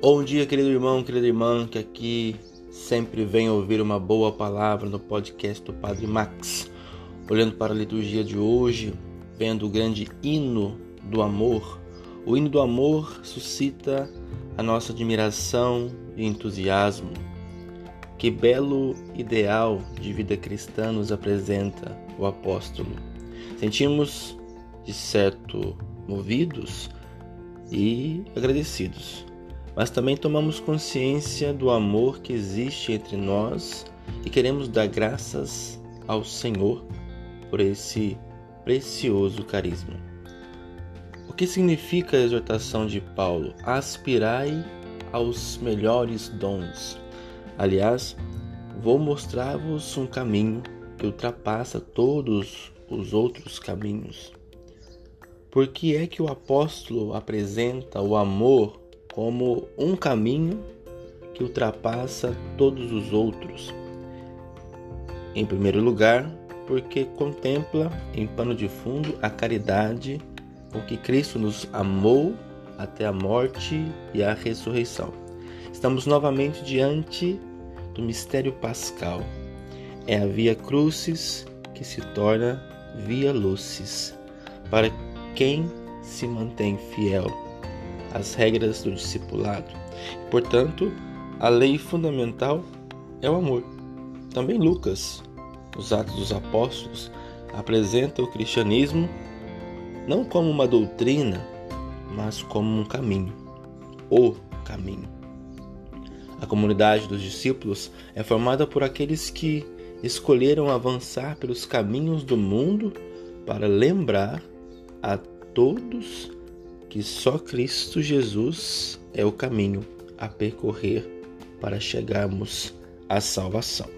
Bom dia, querido irmão, querida irmã, que aqui sempre vem ouvir uma boa palavra no podcast do Padre Max. Olhando para a liturgia de hoje, vendo o grande hino do amor, o hino do amor suscita a nossa admiração e entusiasmo. Que belo ideal de vida cristã nos apresenta o apóstolo. Sentimos, de certo, movidos e agradecidos mas também tomamos consciência do amor que existe entre nós e queremos dar graças ao Senhor por esse precioso carisma. O que significa a exortação de Paulo? Aspirai aos melhores dons. Aliás, vou mostrar-vos um caminho que ultrapassa todos os outros caminhos. Por que é que o apóstolo apresenta o amor como um caminho que ultrapassa todos os outros. Em primeiro lugar, porque contempla em pano de fundo a caridade com que Cristo nos amou até a morte e a ressurreição. Estamos novamente diante do mistério pascal. É a via crucis que se torna via lucis para quem se mantém fiel as regras do discipulado. Portanto, a lei fundamental é o amor. Também Lucas, nos Atos dos Apóstolos, apresenta o cristianismo não como uma doutrina, mas como um caminho, o caminho. A comunidade dos discípulos é formada por aqueles que escolheram avançar pelos caminhos do mundo para lembrar a todos que só Cristo Jesus é o caminho a percorrer para chegarmos à salvação.